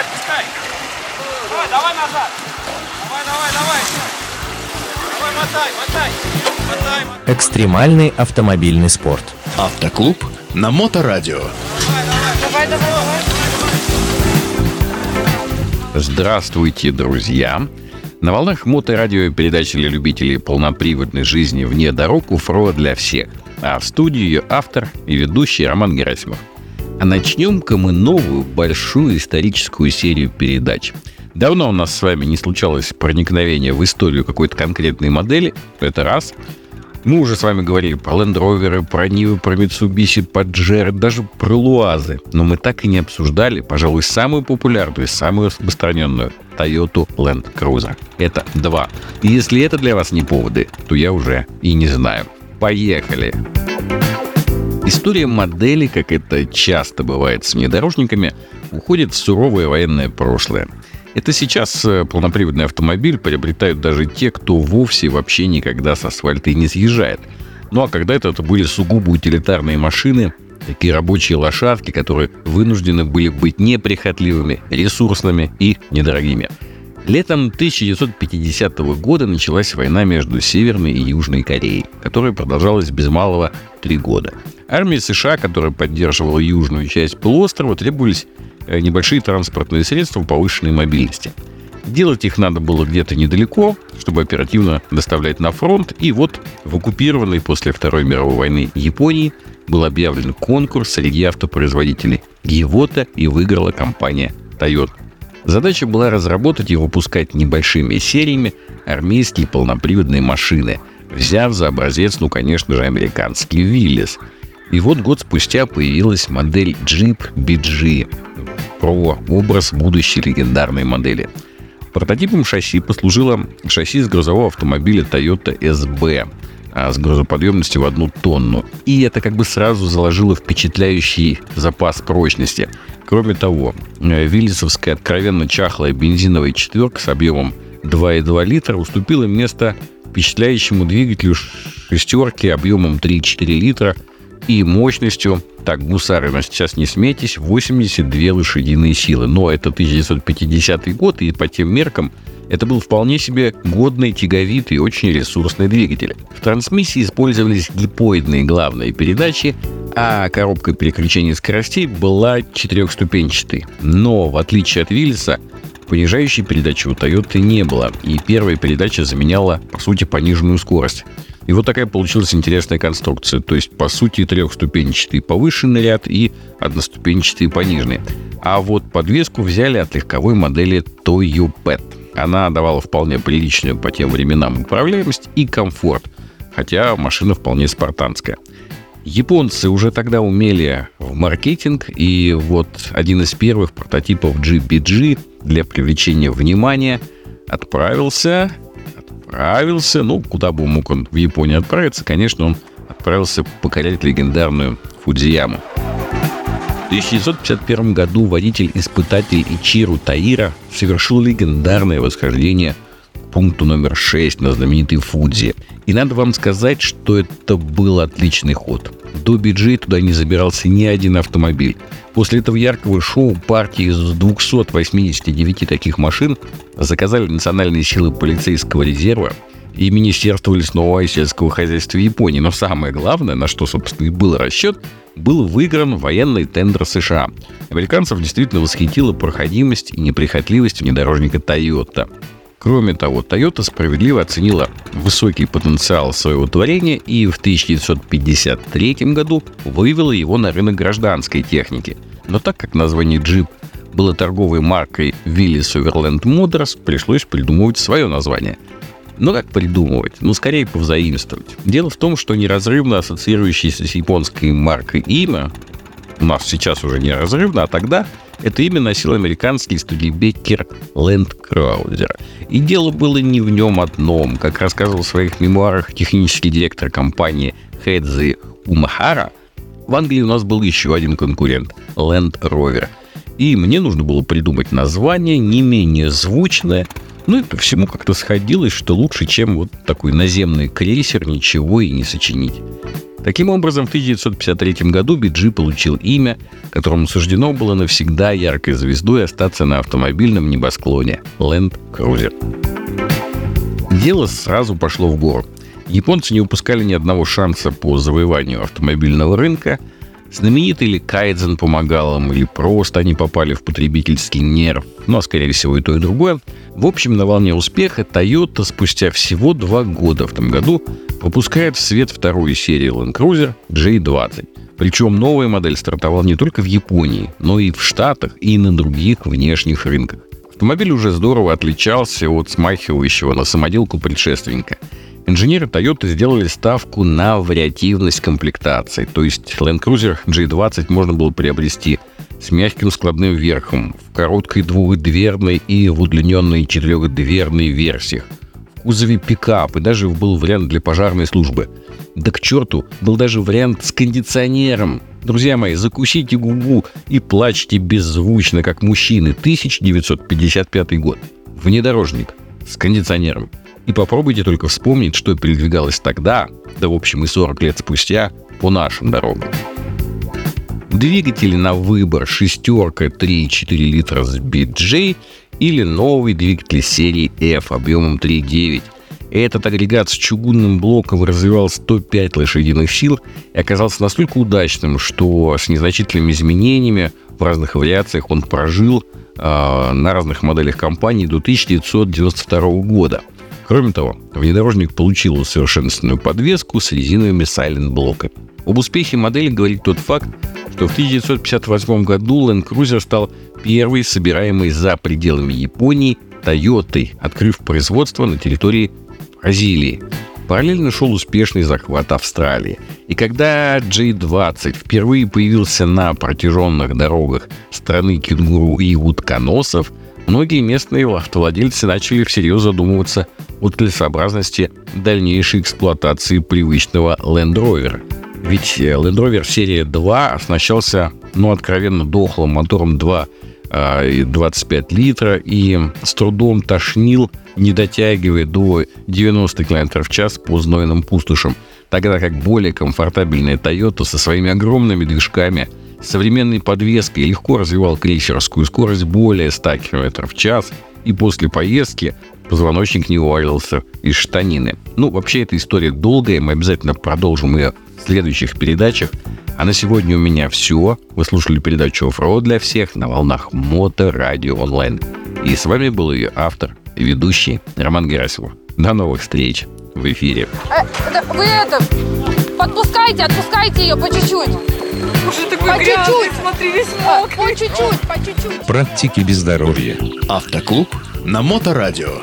отпускай. Давай, давай назад. Давай, давай, давай. Давай, мотай, мотай. Мотай, мотай. Экстремальный автомобильный спорт. Автоклуб на Моторадио. Давай, давай, давай. Здравствуйте, друзья! На волнах моторадио передачи для любителей полноприводной жизни вне дорог УФРО для всех. А в студии ее автор и ведущий Роман Герасимов. А начнем-ка мы новую большую историческую серию передач. Давно у нас с вами не случалось проникновение в историю какой-то конкретной модели. Это раз. Мы уже с вами говорили про Land Rover, про Нивы, про Mitsubishi, Pajero, даже про Луазы. Но мы так и не обсуждали, пожалуй, самую популярную самую распространенную Toyota Land Cruiser. Это два. И если это для вас не поводы, то я уже и не знаю. Поехали! История модели, как это часто бывает с внедорожниками, уходит в суровое военное прошлое. Это сейчас э, полноприводный автомобиль приобретают даже те, кто вовсе вообще никогда с асфальта и не съезжает. Ну а когда-то это были сугубо утилитарные машины, такие рабочие лошадки, которые вынуждены были быть неприхотливыми, ресурсными и недорогими. Летом 1950 года началась война между Северной и Южной Кореей, которая продолжалась без малого три года. Армии США, которая поддерживала южную часть полуострова, требовались э, небольшие транспортные средства повышенной мобильности. Делать их надо было где-то недалеко, чтобы оперативно доставлять на фронт. И вот в оккупированной после Второй мировой войны Японии был объявлен конкурс среди автопроизводителей Гевота и выиграла компания Toyota. Задача была разработать и выпускать небольшими сериями армейские полноприводные машины, взяв за образец, ну, конечно же, американский Виллис – и вот год спустя появилась модель Jeep BG, про образ будущей легендарной модели. Прототипом шасси послужило шасси с грузового автомобиля Toyota SB а с грузоподъемностью в одну тонну. И это как бы сразу заложило впечатляющий запас прочности. Кроме того, виллисовская откровенно чахлая бензиновая четверка с объемом 2,2 литра уступила место впечатляющему двигателю шестерки объемом 3,4 литра и мощностью, так, гусары, но сейчас не смейтесь, 82 лошадиные силы. Но это 1950 год, и по тем меркам это был вполне себе годный, тяговитый очень ресурсный двигатель. В трансмиссии использовались гипоидные главные передачи, а коробка переключения скоростей была четырехступенчатой. Но, в отличие от Виллиса, понижающей передачи у Toyota не было, и первая передача заменяла, по сути, пониженную скорость. И вот такая получилась интересная конструкция. То есть, по сути, трехступенчатый повышенный ряд и одноступенчатый пониженный. А вот подвеску взяли от легковой модели Toyopet. Она давала вполне приличную по тем временам управляемость и комфорт, хотя машина вполне спартанская. Японцы уже тогда умели в маркетинг, и вот один из первых прототипов GBG для привлечения внимания отправился отправился, ну, куда бы мог он в Японию отправиться, конечно, он отправился покорять легендарную Фудзияму. В 1951 году водитель-испытатель Ичиру Таира совершил легендарное восхождение пункту номер 6 на знаменитой Фудзи. И надо вам сказать, что это был отличный ход. До биджей туда не забирался ни один автомобиль. После этого яркого шоу партии из 289 таких машин заказали национальные силы полицейского резерва и Министерство лесного и сельского хозяйства Японии. Но самое главное, на что, собственно, и был расчет, был выигран военный тендер США. Американцев действительно восхитила проходимость и неприхотливость внедорожника Toyota. Кроме того, Toyota справедливо оценила высокий потенциал своего творения и в 1953 году вывела его на рынок гражданской техники. Но так как название Jeep было торговой маркой Willys Overland Motors, пришлось придумывать свое название. Но как придумывать? Ну, скорее повзаимствовать. Дело в том, что неразрывно ассоциирующееся с японской маркой имя у нас сейчас уже неразрывно, а тогда это имя носил американский студийбекер Лэнд Краузер. И дело было не в нем одном. Как рассказывал в своих мемуарах технический директор компании Хэдзи Умахара, в Англии у нас был еще один конкурент – Land Rover. И мне нужно было придумать название не менее звучное, ну и по всему как-то сходилось, что лучше, чем вот такой наземный крейсер, ничего и не сочинить. Таким образом, в 1953 году BG получил имя, которому суждено было навсегда яркой звездой остаться на автомобильном небосклоне – Land Cruiser. Дело сразу пошло в гору. Японцы не упускали ни одного шанса по завоеванию автомобильного рынка. Знаменитый ли Кайдзен помогал им, или просто они попали в потребительский нерв, ну, а скорее всего и то, и другое. В общем, на волне успеха Toyota спустя всего два года в том году выпускает в свет вторую серию Land Cruiser J20. Причем новая модель стартовала не только в Японии, но и в Штатах и на других внешних рынках. Автомобиль уже здорово отличался от смахивающего на самоделку предшественника – Инженеры Toyota сделали ставку на вариативность комплектации, то есть Land Cruiser G20 можно было приобрести с мягким складным верхом, в короткой двухдверной и в удлиненной четырехдверной версиях, кузове пикап и даже был вариант для пожарной службы. Да к черту, был даже вариант с кондиционером. Друзья мои, закусите губу и плачьте беззвучно, как мужчины. 1955 год. Внедорожник с кондиционером. И попробуйте только вспомнить, что передвигалось тогда, да в общем и 40 лет спустя, по нашим дорогам. Двигатели на выбор шестерка 3,4 литра с BJ или новый двигатель серии F объемом 3,9. Этот агрегат с чугунным блоком развивал 105 лошадиных сил и оказался настолько удачным, что с незначительными изменениями в разных вариациях он прожил э, на разных моделях компании до 1992 года – Кроме того, внедорожник получил усовершенствованную подвеску с резиновыми сайлент-блоками. Об успехе модели говорит тот факт, что в 1958 году Land Cruiser стал первой собираемой за пределами Японии Toyota, открыв производство на территории Бразилии. Параллельно шел успешный захват Австралии. И когда J-20 впервые появился на протяженных дорогах страны кенгуру и утконосов, многие местные автовладельцы начали всерьез задумываться о целесообразности дальнейшей эксплуатации привычного Land Rover. Ведь Land Rover серии 2 оснащался, ну, откровенно дохлым мотором 2 25 а, литра и с трудом тошнил, не дотягивая до 90 км в час по знойным пустошам, тогда как более комфортабельная Toyota со своими огромными движками – современной подвеской легко развивал крейсерскую скорость более 100 км в час, и после поездки позвоночник не увалился из штанины. Ну, вообще, эта история долгая, мы обязательно продолжим ее следующих передачах. А на сегодня у меня все. Вы слушали передачу «Оффроуд для всех» на волнах Мото Радио Онлайн. И с вами был ее автор и ведущий Роман Герасимов. До новых встреч в эфире. Э, вы это, подпускайте, отпускайте ее по чуть-чуть. Уже такой по чуть-чуть. смотри, весь мокрый. По чуть-чуть, по чуть-чуть. Практики без здоровья. Автоклуб на Моторадио.